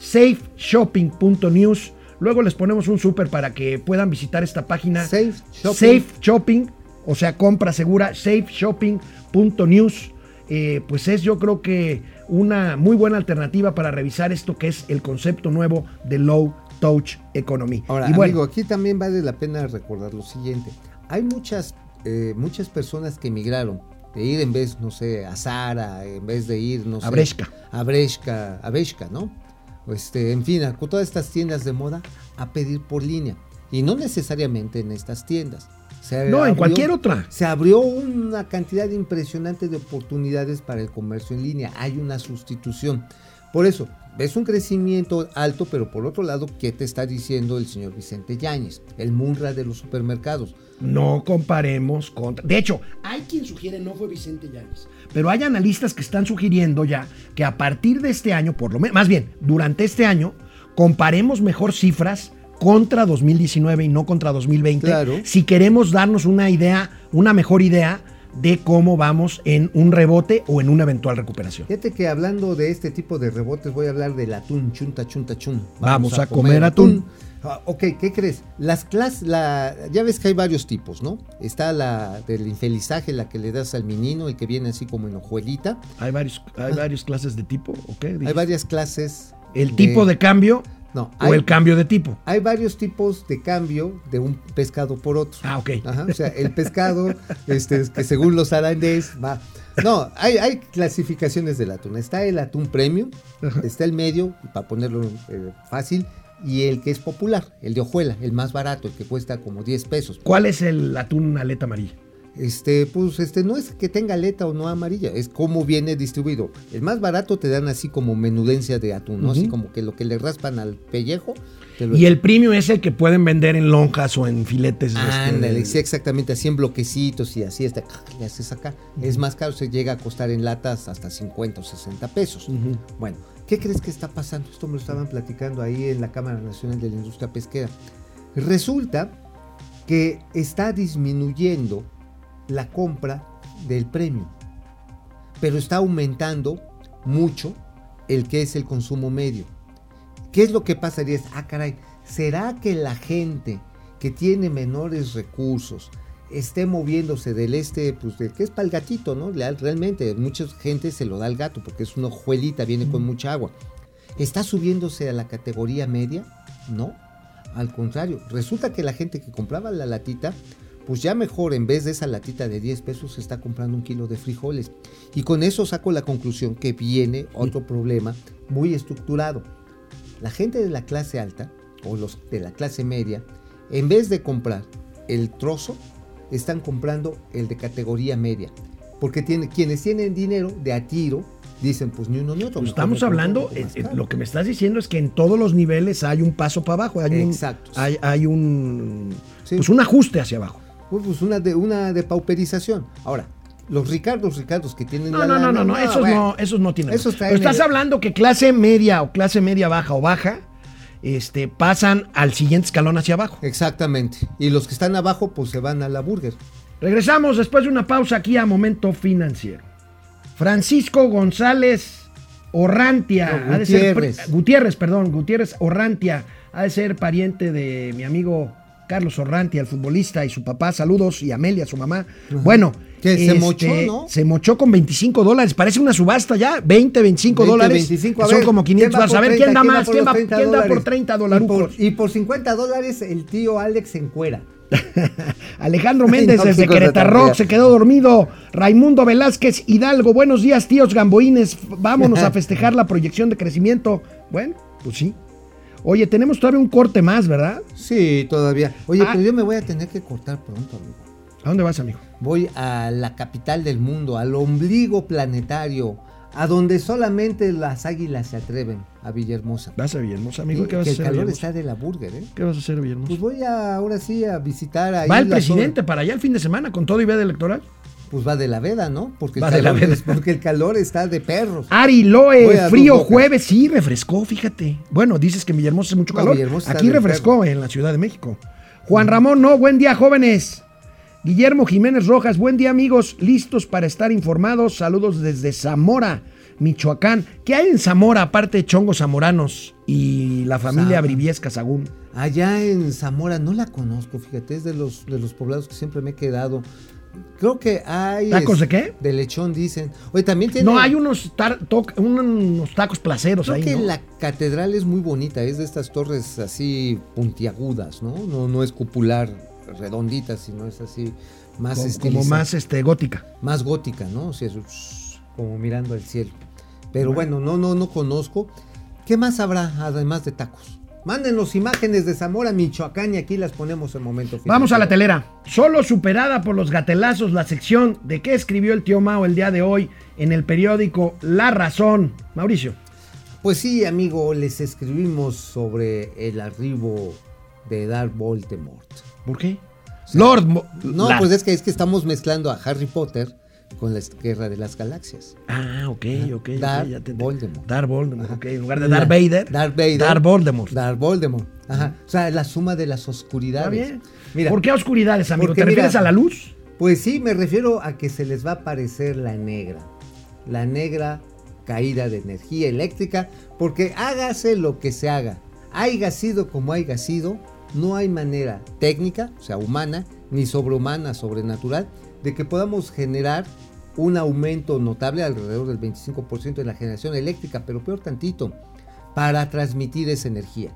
safeshopping.news. Luego les ponemos un súper para que puedan visitar esta página. Safe Shopping. Safe Shopping, o sea, compra segura, safeshopping.news. Eh, pues es yo creo que una muy buena alternativa para revisar esto que es el concepto nuevo de Low Touch Economy. Ahora, y bueno, amigo, aquí también vale la pena recordar lo siguiente. Hay muchas, eh, muchas personas que emigraron de ir en vez, no sé, a Zara, en vez de ir, no sé. A Bresca. A Bresca, a Bresca, ¿no? Este, en fin, a todas estas tiendas de moda a pedir por línea. Y no necesariamente en estas tiendas. Se No, en cualquier otra. Se abrió una cantidad impresionante de oportunidades para el comercio en línea. Hay una sustitución. Por eso, ves un crecimiento alto, pero por otro lado, ¿qué te está diciendo el señor Vicente Yáñez? El Munra de los supermercados. no comparemos contra. De hecho, hay quien sugiere, no fue Vicente Llanes, pero hay analistas que están sugiriendo ya que a partir de este año, por lo menos, más bien, durante este año, comparemos mejor cifras contra 2019 y no contra 2020. Claro. Si queremos darnos una idea, una mejor idea de cómo vamos en un rebote o en una eventual recuperación. Fíjate que hablando de este tipo de rebotes, voy a hablar del atún, chunta, chunta, chun. Vamos a comer atún. Ah, ok, ¿qué crees? Las clases, la, ya ves que hay varios tipos, ¿no? Está la del infelizaje, la que le das al menino y que viene así como en hojuelita. Hay varios, hay varias clases de tipo, ¿ok? Hay varias clases. El tipo de cambio No, o hay, el cambio de tipo. hay varios tipos de cambio de un pescado por otro. Ah, ok. Ajá, o sea, el pescado, este, es que según los arandes va. No, hay, hay clasificaciones del atún. Está el atún premium, está el medio, para ponerlo eh, fácil, y el que es popular, el de hojuela, el más barato, el que cuesta como 10 pesos. ¿Cuál es el atún aleta amarilla? Este, pues, este, no es que tenga aleta o no amarilla, es cómo viene distribuido. El más barato te dan así como menudencia de atún, ¿no? Así como que lo que le raspan al pellejo. te lo Y el premium es el que pueden vender en lonjas o en filetes. este, Ándale, sí, exactamente, así en bloquecitos y así hasta le haces acá. Es más caro, se llega a costar en latas hasta 50 o 60 pesos. Bueno, ¿qué crees que está pasando? Esto me lo estaban platicando ahí en la Cámara Nacional de la Industria Pesquera. Resulta que está disminuyendo la compra del premio, pero está aumentando mucho el que es el consumo medio. ¿Qué es lo que pasaría? Ah, caray, ¿será que la gente que tiene menores recursos esté moviéndose del este, pues del que es para el gatito, ¿no? Real- Realmente, mucha gente se lo da al gato porque es una hojuelita, viene con mucha agua. ¿Está subiéndose a la categoría media? No. Al contrario, resulta que la gente que compraba la latita, pues ya mejor en vez de esa latita de 10 pesos se está comprando un kilo de frijoles. Y con eso saco la conclusión que viene otro problema muy estructurado. La gente de la clase alta o los de la clase media, en vez de comprar el trozo, están comprando el de categoría media. Porque tiene, quienes tienen dinero de a tiro dicen, pues ni uno ni otro. Pues estamos hablando, un eh, eh, caro". lo que me estás diciendo es que en todos los niveles hay un paso para abajo, hay un, Exacto. hay, hay un, Sí. pues un ajuste hacia abajo. Pues, pues, una, de, una depauperización. Ahora, los Ricardos, Ricardos que tienen No, la no, no, lana, no, no, esos bueno, no, esos no tienen. Esos estás el- hablando que clase media o clase media baja o baja, este, pasan al siguiente escalón hacia abajo. Exactamente. Y los que están abajo, pues se van a la burger. Regresamos después de una pausa aquí a Momento Financiero. Francisco González Orrantia. No, ha de ser Gutiérrez. Gutiérrez, perdón, Gutiérrez Orrantia. Ha de ser pariente de mi amigo Carlos Orrantia, el futbolista, y su papá. Saludos. Y Amelia, su mamá. Bueno. Que se este, mochó, ¿no? Se mochó con 25 dólares. Parece una subasta ya. 20, 25 20, dólares. 25, a Son como 500 va dólares. A ver, ¿quién 30? da más? ¿Quién, los va- 30 quién da por dólares? 30 Y dólares? y por 50 dólares el tío Alex en cuera. Alejandro Méndez no, desde Querétaro se quedó dormido. Raimundo Velázquez Hidalgo, buenos días, tíos gamboines. Vámonos a festejar la proyección de crecimiento. Bueno, pues sí. Oye, tenemos todavía un corte más, ¿verdad? Sí, todavía. Oye, Ah. pero yo me voy a tener que cortar pronto, amigo. ¿A dónde vas, amigo? Voy a la capital del mundo, al ombligo planetario, a donde solamente las águilas se atreven, a Villahermosa. Vas a Villahermosa, amigo. Sí, ¿Qué vas que a el hacer? a calor está de la burger, ¿eh? ¿Qué vas a hacer, a Villahermosa? Pues voy a, ahora sí a visitar ahí Va el presidente para allá el fin de semana con todo y veda electoral. Pues va de la veda, ¿no? Porque el, Va de la veda. es- porque el calor está de perros. Ari Loe, a frío jueves, sí, refrescó, fíjate. Bueno, dices que en Villahermosa es mucho No, calor. Aquí refrescó en la Ciudad de México. Juan Ramón, no, buen día, jóvenes. Guillermo Jiménez Rojas, buen día, amigos. Listos para estar informados. Saludos desde Zamora, Michoacán. ¿Qué hay en Zamora, aparte de chongos zamoranos y la familia Zama. Briviesca Sagún? Allá en Zamora no la conozco, fíjate, es de los, de los poblados que siempre me he quedado. Creo que hay... ¿Tacos de qué? De lechón, dicen. Oye, también tiene... No, hay unos, tar- toc- unos tacos placeros Creo ahí. que ¿no? la catedral es muy bonita, es de estas torres así puntiagudas, ¿no? No, no es cupular redondita, sino es así más como, como más este, gótica. más gótica, ¿no? O sea, es como mirando al cielo. Pero bueno, no, no, no conozco. ¿Qué más habrá además de tacos? Mándenos imágenes de Zamora, Michoacán y aquí las ponemos en momento final. Vamos a la telera. Solo superada por los gatelazos la sección de qué escribió el tío Mao el día de hoy en el periódico La Razón. Mauricio. Pues sí, amigo, les escribimos sobre el arribo de Darth Voldemort. ¿Por qué? Lord. Mo- No, pues es que, es que estamos mezclando a Harry Potter con la Guerra de las Galaxias. Ah, ok, ok. te- Voldemort. Darth Voldemort, Ajá. ok. En lugar de Darth Vader. Darth Vader. Darth Voldemort. Darth Voldemort. Ajá. O sea, la suma de las oscuridades. Está bien. Mira, ¿Por qué oscuridades, amigo? ¿Te refieres mira- a la luz? Pues sí, me refiero a que se les va a aparecer la negra. La negra caída de energía eléctrica, porque hágase lo que se haga. Haiga sido como haya sido, no hay manera técnica, o sea, humana, ni sobrehumana, sobrenatural, de que podamos generar un aumento notable, alrededor del 25% de la generación eléctrica, pero peor tantito, para transmitir esa energía.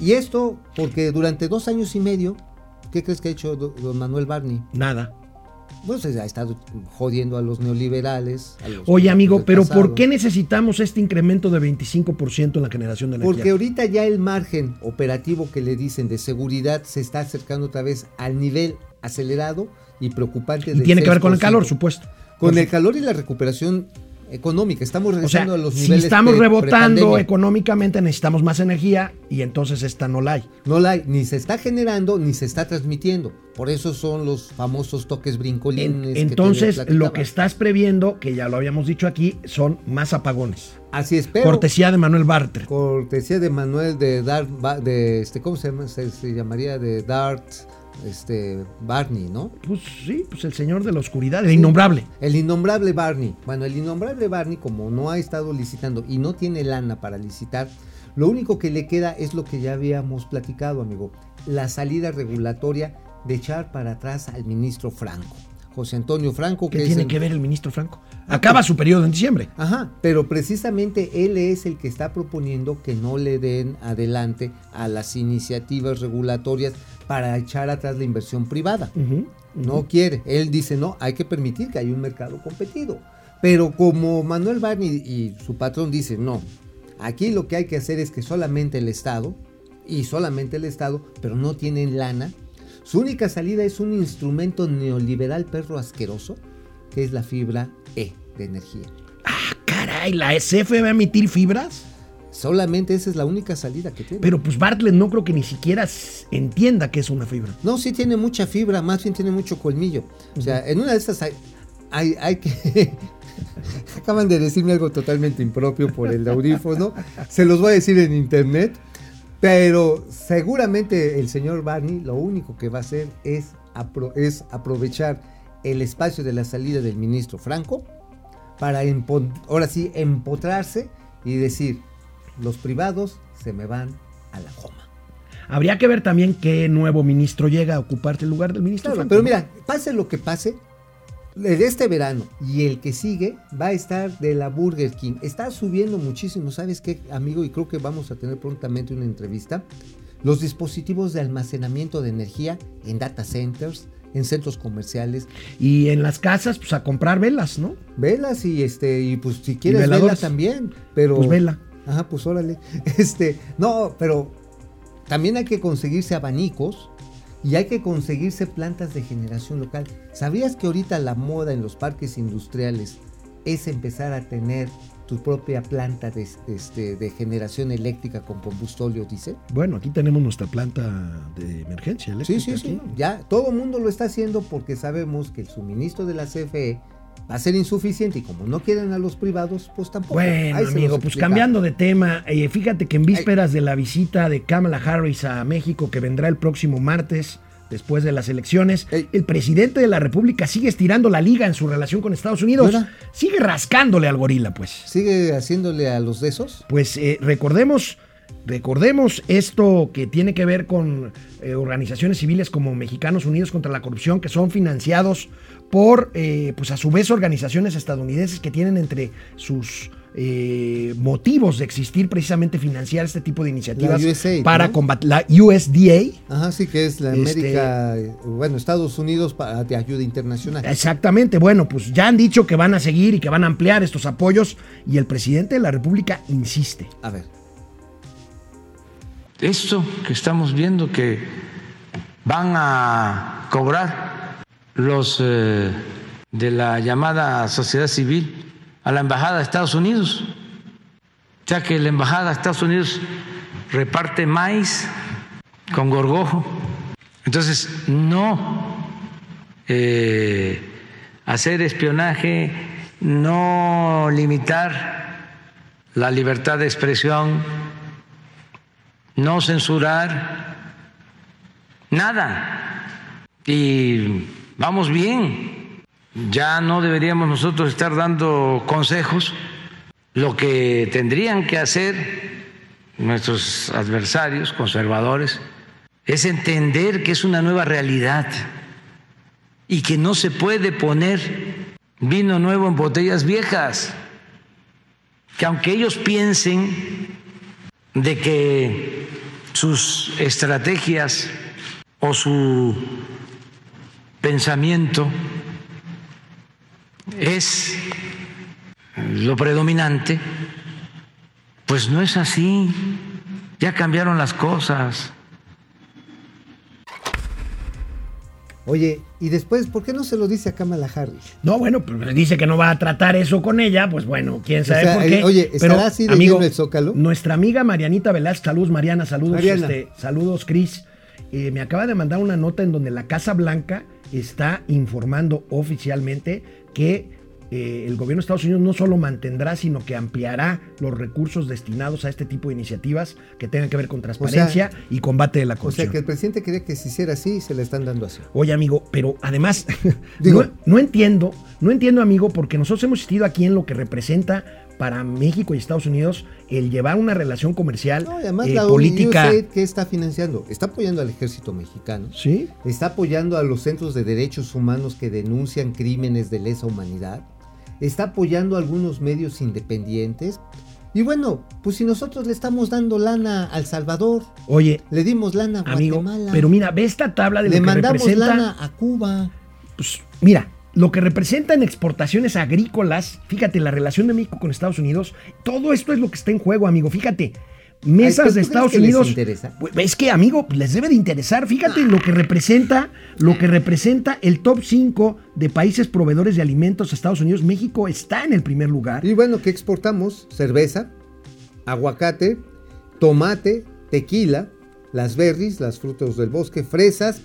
Y esto porque durante dos años y medio, ¿qué crees que ha hecho do- don Manuel Barney? Nada. Pues ha estado jodiendo a los neoliberales. a los Oye, amigo, pero pasado. ¿por qué necesitamos este incremento de 25% en la generación de energía? Porque ahorita ya el margen operativo que le dicen de seguridad se está acercando otra vez al nivel acelerado y preocupante. y del tiene que ver con el 6%. calor, supuesto. Con el calor y la recuperación económica. Estamos O sea, regresando a los si niveles estamos pre- rebotando económicamente, necesitamos más energía y entonces esta no la hay. No la hay, ni se está generando ni se está transmitiendo. Por eso son los famosos toques En- brincolines. que entonces, lo que estás previendo, que ya lo habíamos dicho aquí, son más apagones. Así es, pero Cortesía de Manuel Bartre. cortesía de Manuel de Dart, de este, ¿cómo se llama? Se, se llamaría de Dart, este, Barney, ¿no? Pues sí, pues el señor de la oscuridad, el innombrable. El innombrable Barney. Bueno, el innombrable Barney, como no ha estado licitando y no tiene lana para licitar, lo único que le queda es lo que ya habíamos platicado, amigo. La salida regulatoria de echar para atrás al ministro Franco. José Antonio Franco, ¿Qué que es tiene el- que ver el ministro Franco? Acaba su periodo en diciembre. Ajá, pero precisamente él es el que está proponiendo que no le den adelante a las iniciativas regulatorias para echar atrás la inversión privada. No quiere. Él dice, no, hay que permitir que haya un mercado competido. Pero como Manuel Barney y su patrón dicen, no, aquí lo que hay que hacer es que solamente el Estado, y solamente el Estado, pero no tienen lana, su única salida es un instrumento neoliberal perro asqueroso, que es la fibra E de energía. Ah, caray, la SF va a emitir fibras. Solamente esa es la única salida que tiene. Pero pues Bartlett no creo que ni siquiera entienda que es una fibra. No, sí tiene mucha fibra, más bien tiene mucho colmillo. O sea, en una de estas hay, hay, hay que... Acaban de decirme algo totalmente impropio por el audífono. Se los voy a decir en internet. Pero seguramente el señor Barney lo único que va a hacer es, apro- es aprovechar el espacio de la salida del ministro Franco para ahora sí empotrarse y decir, los privados se me van a la coma. Habría que ver también qué nuevo ministro llega a ocuparte el lugar del ministro Claro, Franco. pero ¿no? mira, pase lo que pase, de este verano y el que sigue va a estar de la Burger King. Está subiendo muchísimo, ¿sabes qué, amigo? Y creo que vamos a tener prontamente una entrevista. Los dispositivos de almacenamiento de energía en data centers, en centros comerciales, Y en las casas, pues a comprar velas, ¿no? velas y este y pues si quieres vela también, pero Pues vela. Ajá, pues órale. Este, no, pero también hay que conseguirse abanicos y hay que conseguirse plantas de generación local. ¿Sabías que ahorita la moda en los parques industriales es empezar a tener tu propia planta de, este, de generación eléctrica con combustóleo diésel? Bueno, aquí tenemos nuestra planta de emergencia Sí, eléctrica. sí, sí. aquí. Ya todo el mundo lo está haciendo porque sabemos que el suministro de la CFE va a ser insuficiente y como no quieren a los privados, pues tampoco. Bueno, Ahí amigo, pues cambiando de tema, eh, fíjate que en vísperas de la visita de Kamala Harris a México, que vendrá el próximo martes, después de las elecciones, Ey. el presidente de la República sigue estirando la liga en su relación con Estados Unidos. ¿Verdad? Sigue rascándole al gorila, pues. ¿Sigue haciéndole a los de esos? Pues eh, recordemos, recordemos esto que tiene que ver con eh, organizaciones civiles como Mexicanos Unidos contra la Corrupción, que son financiados por, eh, pues a su vez, organizaciones estadounidenses que tienen entre sus eh, motivos de existir precisamente financiar este tipo de iniciativas USAID, para ¿no? combatir la USDA. Ajá, sí que es la Este- América, eh, bueno, Estados Unidos para, de ayuda internacional. Exactamente, bueno, pues ya han dicho que van a seguir y que van a ampliar estos apoyos y el presidente de la República insiste. A ver, Esto que estamos viendo que van a cobrar los eh, de la llamada sociedad civil a la embajada de Estados Unidos, ya que la embajada de Estados Unidos reparte maíz con gorgojo. Entonces, no eh, hacer espionaje, no limitar la libertad de expresión, no censurar, nada. Y vamos bien. Ya no deberíamos nosotros estar dando consejos. Lo que tendrían que hacer nuestros adversarios conservadores es entender que es una nueva realidad y que no se puede poner vino nuevo en botellas viejas. Que aunque ellos piensen de que sus estrategias o su pensamiento es lo predominante, pues no es así. Ya cambiaron las cosas. oye, y después, ¿por qué no se lo dice a Kamala Harris? No, bueno, pues dice que no va a tratar eso con ella, pues bueno, quién sabe sea, por qué. eh, oye, ¿estará así de lleno el Zócalo? Nuestra amiga Marianita Velázquez, saludos Mariana, saludos, Mariana. este, saludos Cris. Eh, me acaba de mandar una nota en donde la Casa Blanca está informando oficialmente que eh, el gobierno de Estados Unidos no solo mantendrá, sino que ampliará los recursos destinados a este tipo de iniciativas que tengan que ver con transparencia y combate de la O sea, corrupción. que el presidente quería que se hiciera así y se le están dando así. Oye, amigo, pero además, Digo- no, no entiendo, no entiendo, amigo, porque nosotros hemos existido aquí en lo que representa para México y Estados Unidos el llevar una relación comercial No, y además eh, la política. ¿qué está financiando? Está apoyando al ejército mexicano. Sí, Está apoyando a los centros de derechos humanos que denuncian crímenes de lesa humanidad. Está apoyando a algunos medios independientes. Y bueno, pues si nosotros le estamos dando lana al Salvador, oye, le dimos lana a amigo, Guatemala, pero mira, ve esta tabla de le lo que mandamos representa. lana a Cuba. Pues mira, lo que representa en exportaciones agrícolas, fíjate, la relación de México con Estados Unidos, todo esto es lo que está en juego, amigo. Fíjate, mesas Ay, ¿tú de Estados Unidos. interesa? Pues, Es que, amigo, les debe de interesar. Fíjate lo que representa, lo que representa el top 5 de países proveedores de alimentos a Estados Unidos. México está en el primer lugar. Y bueno, ¿qué exportamos? Cerveza, aguacate, tomate, tequila, las berries, las frutos del bosque, fresas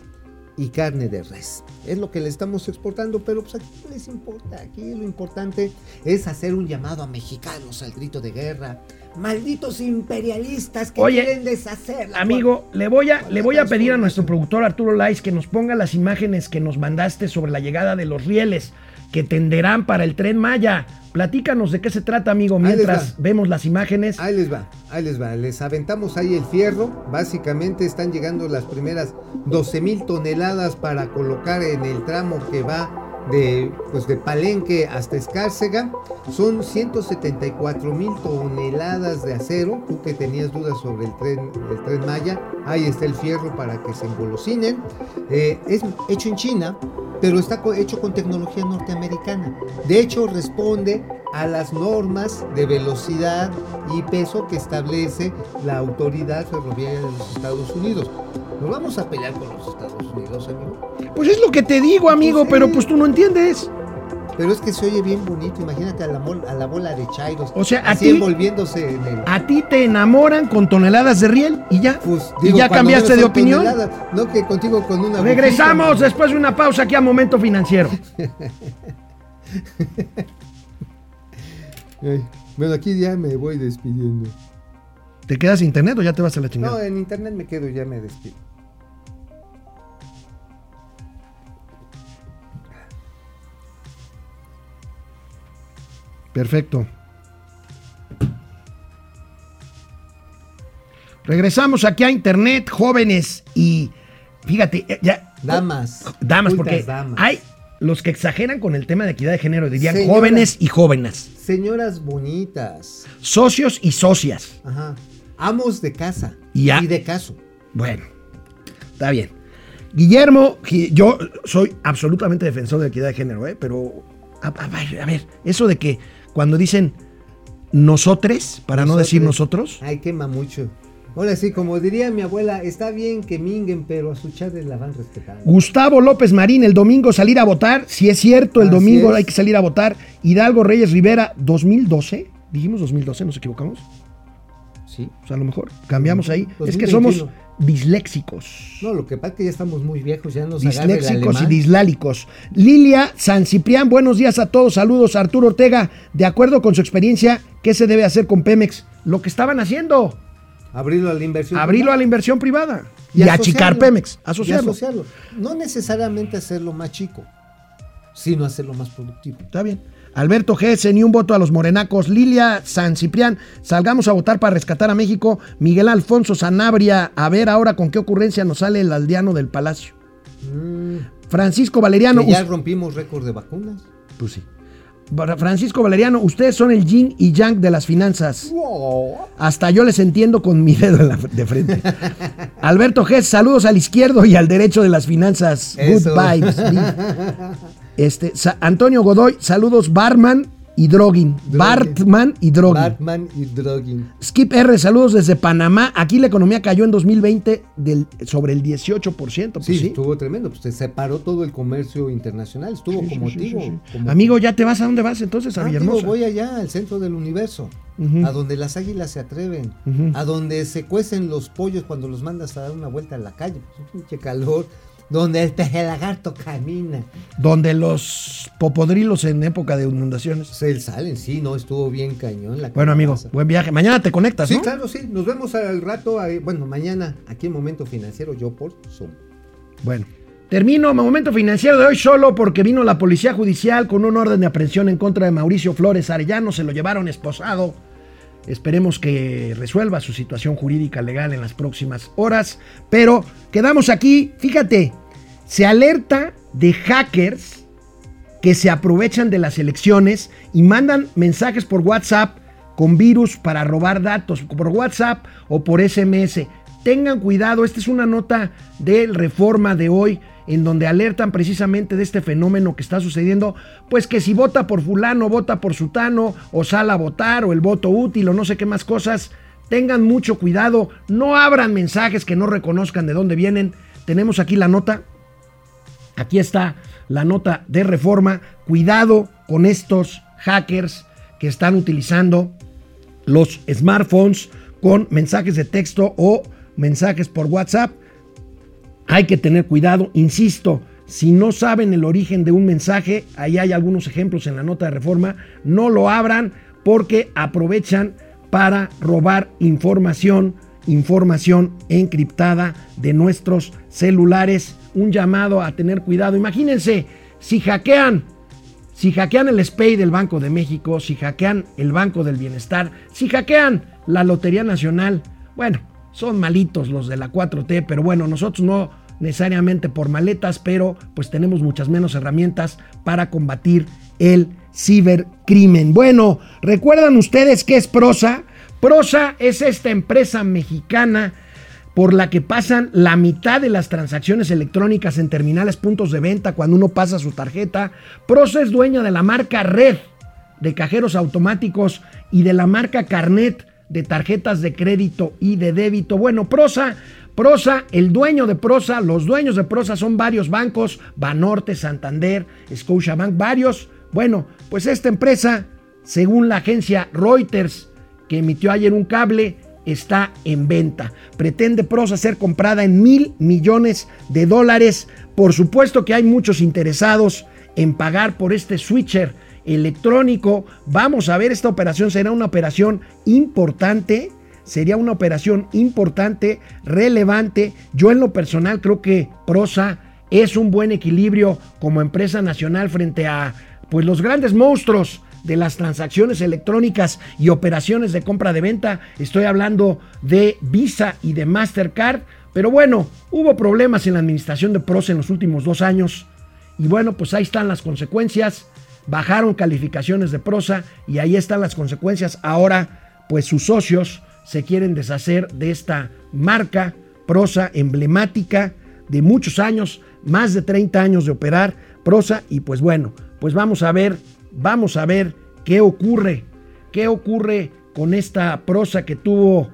y carne de res. Es lo que le estamos exportando, pero pues aquí no les importa. Aquí lo importante es hacer un llamado a mexicanos al grito de guerra. Malditos imperialistas que Oye, quieren deshacer Amigo, le voy a, le voy a pedir a nuestro productor Arturo Lais que nos ponga las imágenes que nos mandaste sobre la llegada de los rieles que tenderán para el tren Maya. Platícanos de qué se trata, amigo, mientras vemos las imágenes. Ahí les va, ahí les va. Les aventamos ahí el fierro. Básicamente están llegando las primeras 12 mil toneladas para colocar en el tramo que va de, pues de Palenque hasta Escárcega. Son 174 mil toneladas de acero. Tú que tenías dudas sobre el tren, el tren Maya, ahí está el fierro para que se engolosinen. Eh, es hecho en China, pero está hecho con tecnología norteamericana. De hecho, responde a las normas de velocidad y peso que establece la autoridad ferroviaria de los Estados Unidos. ¿Nos vamos a pelear con los Estados Unidos, amigo? Pues es lo que te digo, amigo, Pues pero pues tú no entiendes. Pero es que se oye bien bonito, imagínate a la, mol- a la bola de Chairos. O sea, a ti- envolviéndose en el. A ti te enamoran con toneladas de riel y ya. Pues, y ya cambiaste de opinión. no que contigo con una. Regresamos botita, después de una pausa aquí a Momento Financiero. Bueno, aquí ya me voy despidiendo. ¿Te quedas sin internet o ya te vas a la No, chingada? en internet me quedo, ya me despido. Perfecto. Regresamos aquí a internet, jóvenes y fíjate, eh, ya Damas. damas, cultas porque damas. hay los que exageran con el tema de equidad de género, dirían jóvenes y jóvenes, Señoras bonitas. socios y socias. Ajá. Amos de casa. Y a- de caso. Bueno, está bien. Guillermo, yo soy absolutamente defensor de la equidad de género, ¿eh? pero a, a ver, eso de que cuando dicen nosotres, para no decir nosotros, Ay, quema mucho. Ahora sí, como diría mi abuela, está bien que minguen, pero a su chadre la van respetando. Gustavo López Marín, el domingo salir a votar, si es cierto, el Así domingo es. hay que salir a votar. Hidalgo Reyes Rivera, 2012, dijimos 2012, nos equivocamos, Sí. sea, a lo mejor cambiamos ahí. Es que 2021. somos disléxicos. No, lo que pasa es que ya estamos muy viejos, ya nos Disléxicos y dislálicos. Lilia San Ciprián, buenos días a todos. Saludos. Arturo Ortega, de acuerdo con su experiencia, ¿qué se debe hacer con Pemex? Lo que estaban haciendo, Abrirlo a la inversión. abrirlo a privada. la inversión privada y, achicar asociarlo. Pemex, Y asociarlo. asociarlo. No necesariamente hacerlo más chico, sino hacerlo más productivo. Está bien. Alberto G. ni un voto a los morenacos. Lilia San Ciprián, salgamos a votar para rescatar a México. Miguel Alfonso Sanabria, a ver ahora con qué ocurrencia nos sale el aldeano del palacio. Francisco Valeriano. Que ya rompimos récord de vacunas. Pues sí. Francisco Valeriano, ustedes son el yin y yang de las finanzas. Hasta yo les entiendo con mi dedo en la- de frente. Alberto G, saludos al izquierdo y al derecho de las finanzas. Eso. Good vibes. Este, Antonio Godoy, saludos Barman y Drogin. Bartman y Drogin. Batman y Drogin. Skip R, saludos desde Panamá. Aquí la economía cayó en 2020 del, sobre el 18%. Pues Sí, sí. estuvo tremendo. Pues se separó todo el comercio internacional. Estuvo Sí, como sí, como- Amigo, ¿ya te vas a dónde vas entonces? A Ah, voy allá al centro del universo, a donde las águilas se atreven, a donde se cuecen los pollos cuando los mandas a dar una vuelta a la calle, pues, pinche calor, donde el pejelagarto camina. Donde los popodrilos en época de inundaciones. Se salen, sí, no, estuvo bien cañón la Bueno, amigo, buen viaje. Mañana te conectas, Sí, ¿no? claro, sí. Nos vemos al rato, ahí- bueno, mañana, aquí en Momento Financiero, yo por Zoom. Bueno. Termino momento financiero de hoy solo porque vino la policía judicial con un orden de aprehensión en contra de Mauricio Flores Arellano. Se lo llevaron esposado. Esperemos que resuelva su situación jurídica legal en las próximas horas. Pero quedamos aquí. Fíjate, se alerta de hackers que se aprovechan de las elecciones y mandan mensajes por WhatsApp con virus para robar datos por WhatsApp o por SMS. Tengan cuidado, esta es una nota del Reforma de hoy en donde alertan precisamente de este fenómeno que está sucediendo, pues que si vota por fulano, vota por sutano, o sale a votar, o el voto útil, o no sé qué más cosas, tengan mucho cuidado, no abran mensajes que no reconozcan de dónde vienen. Tenemos aquí la nota, Aquí está la nota de reforma. Cuidado con estos hackers que están utilizando los smartphones con mensajes de texto o mensajes por WhatsApp. Hay que tener cuidado, insisto, si no saben el origen de un mensaje, ahí hay algunos ejemplos en la nota de reforma, no lo abran porque aprovechan para robar información, información encriptada de nuestros celulares. Un llamado a tener cuidado. Imagínense, si hackean, si hackean el SPAY del Banco de México, si hackean el Banco del Bienestar, si hackean la Lotería Nacional, bueno, son malitos los de la 4T, pero bueno, nosotros no necesariamente por maletas, pero pues tenemos muchas menos herramientas para combatir el cibercrimen. Bueno, ¿recuerdan ustedes qué es Prosa? Prosa es esta empresa mexicana por la que pasan la mitad de las transacciones electrónicas en terminales puntos de venta cuando uno pasa su tarjeta. Prosa es dueña de la marca Red de cajeros automáticos y de la marca Carnet de tarjetas de crédito y de débito. Bueno, Prosa, Prosa, el dueño de Prosa, los dueños de Prosa son varios bancos, Banorte, Santander, Scotiabank, varios, Bueno, pues esta empresa, según la agencia Reuters, que emitió ayer un cable, está en venta. Pretende Prosa ser comprada en mil millones de dólares. Por supuesto que hay muchos interesados en pagar por este switcher electrónico. Vamos a ver, esta operación será una operación importante. Sería una operación importante, relevante. Yo en lo personal creo que Prosa es un buen equilibrio como empresa nacional frente a pues los grandes monstruos de las transacciones electrónicas y operaciones de compra de venta. Estoy hablando de Visa y de Mastercard. Pero bueno, hubo problemas en la administración de Prosa en los últimos dos años. Y bueno, pues ahí están las consecuencias. Bajaron calificaciones de Prosa y ahí están las consecuencias. Ahora, pues sus socios se quieren deshacer de esta marca Prosa emblemática de muchos años, más de 30 años de operar Prosa. Y pues bueno, pues vamos a ver Vamos a ver qué ocurre, qué ocurre con esta prosa que tuvo,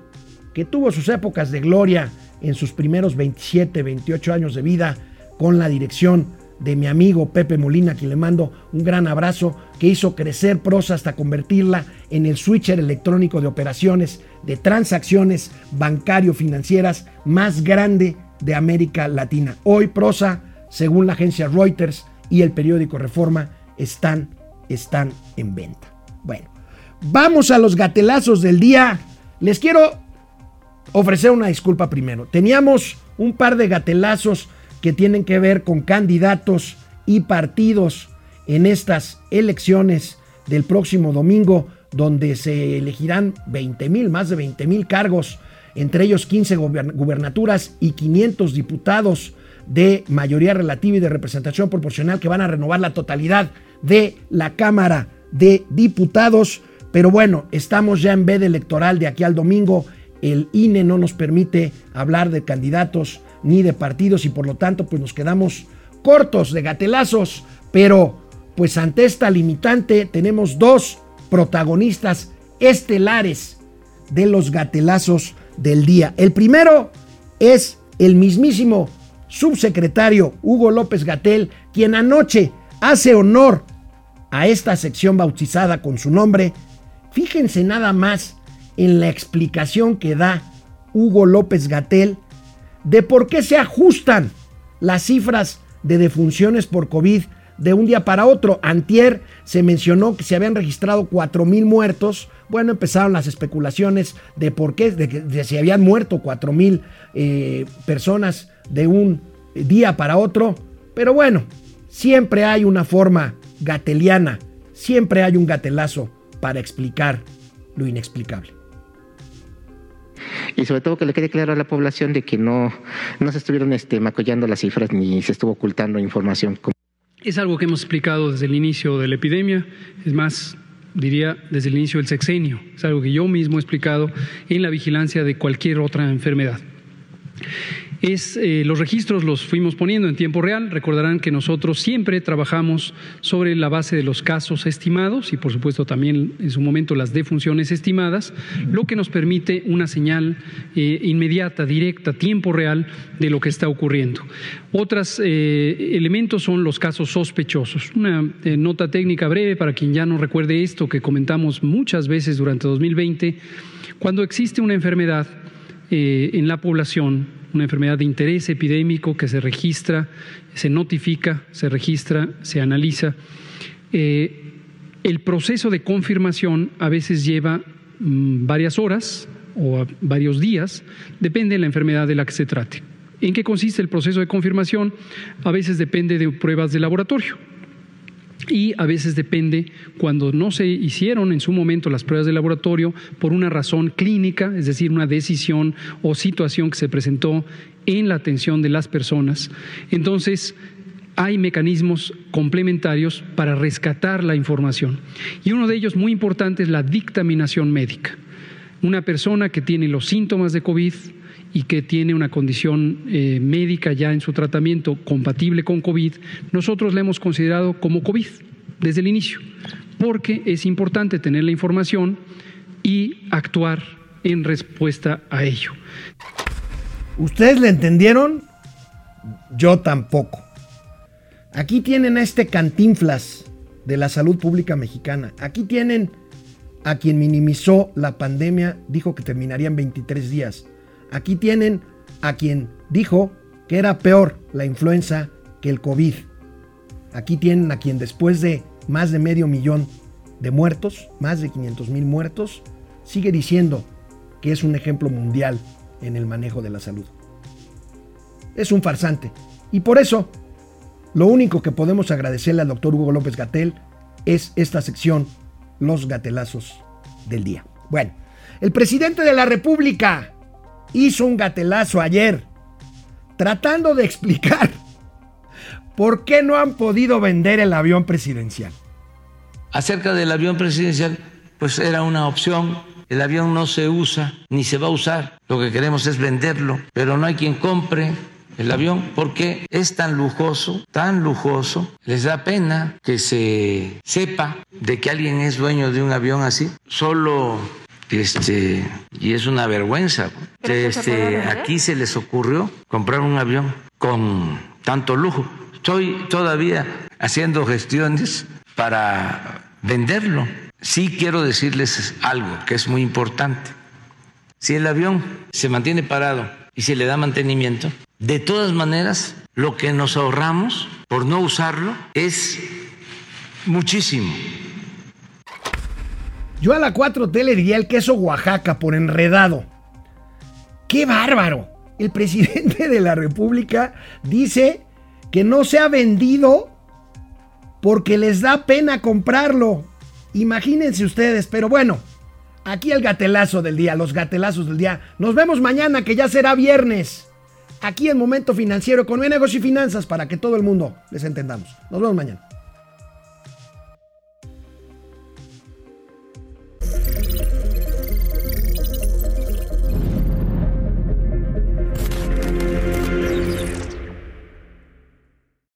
que tuvo sus épocas de gloria en sus primeros 27, 28 años de vida con la dirección de mi amigo Pepe Molina, que le mando un gran abrazo, que hizo crecer Prosa hasta convertirla en el switcher electrónico de operaciones, de transacciones bancario-financieras más grande de América Latina. Hoy Prosa, según la agencia Reuters y el periódico Reforma, están están en venta. Bueno, vamos a los gatelazos del día. Les quiero ofrecer una disculpa primero. Teníamos un par de gatelazos que tienen que ver con candidatos y partidos en estas elecciones del próximo domingo, donde se elegirán 20 mil, más de 20 mil cargos, entre ellos 15 gubernaturas y 500 diputados de mayoría relativa y de representación proporcional que van a renovar la totalidad de la Cámara de Diputados. Pero bueno, estamos ya en veda electoral de aquí al domingo. El INE no nos permite hablar de candidatos ni de partidos y por lo tanto pues nos quedamos cortos de gatelazos. Pero pues ante esta limitante tenemos dos protagonistas estelares de los gatelazos del día. El primero es el mismísimo subsecretario Hugo López Gatel, quien anoche hace honor a esta sección bautizada con su nombre, fíjense nada más en la explicación que da Hugo López Gatel de por qué se ajustan las cifras de defunciones por COVID de un día para otro. Antier se mencionó que se habían registrado 4 mil muertos. Bueno, empezaron las especulaciones de por qué, de se habían muerto 4 mil eh, personas de un día para otro. Pero bueno, siempre hay una forma gateliana, siempre hay un gatelazo para explicar lo inexplicable. Y sobre todo que le quede claro a la población de que no, no se estuvieron este, macollando las cifras ni se estuvo ocultando información. Es algo que hemos explicado desde el inicio de la epidemia, es más, diría desde el inicio del sexenio, es algo que yo mismo he explicado en la vigilancia de cualquier otra enfermedad es eh, los registros los fuimos poniendo en tiempo real. Recordarán que nosotros siempre trabajamos sobre la base de los casos estimados y por supuesto también en su momento las defunciones estimadas, lo que nos permite una señal eh, inmediata, directa, tiempo real de lo que está ocurriendo. Otros eh, elementos son los casos sospechosos. Una nota técnica breve para quien ya no recuerde esto que comentamos muchas veces durante 2020. Cuando existe una enfermedad en la población, una enfermedad de interés epidémico que se registra, se notifica, se registra, se analiza. Eh, el proceso de confirmación a veces lleva mm, varias horas o varios días, depende de la enfermedad de la que se trate. ¿En qué consiste el proceso de confirmación? A veces depende de pruebas de laboratorio y a veces depende cuando no se hicieron en su momento las pruebas de laboratorio por una razón clínica, es decir, una decisión o situación que se presentó en la atención de las personas. Entonces, hay mecanismos complementarios para rescatar la información. Y uno de ellos muy importante es la dictaminación médica. Una persona que tiene los síntomas de COVID, y que tiene una condición eh, médica ya en su tratamiento compatible con COVID, nosotros la hemos considerado como COVID desde el inicio, porque es importante tener la información y actuar en respuesta a ello. ¿Ustedes le entendieron? Yo tampoco. Aquí tienen a este cantinflas de la salud pública mexicana. Aquí tienen a quien minimizó la pandemia, dijo que terminaría en 23 días. Aquí tienen a quien dijo que era peor la influenza que el COVID. Aquí tienen a quien después de más de medio millón de muertos, más de 500 mil muertos, sigue diciendo que es un ejemplo mundial en el manejo de la salud. Es un farsante. Y por eso, lo único que podemos agradecerle al doctor Hugo López Gatel es esta sección, los gatelazos del día. Bueno, el presidente de la República hizo un gatelazo ayer, tratando de explicar por qué no han podido vender el avión presidencial. Acerca del avión presidencial, pues era una opción. El avión no se usa ni se va a usar. Lo que queremos es venderlo, pero no hay quien compre el avión porque es tan lujoso, tan lujoso, les da pena que se sepa de que alguien es dueño de un avión así. Solo este y es una vergüenza. Este, aquí se les ocurrió comprar un avión con tanto lujo. Estoy todavía haciendo gestiones para venderlo. Sí quiero decirles algo que es muy importante. Si el avión se mantiene parado y se le da mantenimiento, de todas maneras, lo que nos ahorramos por no usarlo es muchísimo. Yo a la 4T le diría el queso Oaxaca por enredado. ¡Qué bárbaro! El presidente de la República dice que no se ha vendido porque les da pena comprarlo. Imagínense ustedes, pero bueno, aquí el gatelazo del día, los gatelazos del día. Nos vemos mañana que ya será viernes. Aquí en Momento Financiero, Economía, Negocios y Finanzas para que todo el mundo les entendamos. Nos vemos mañana.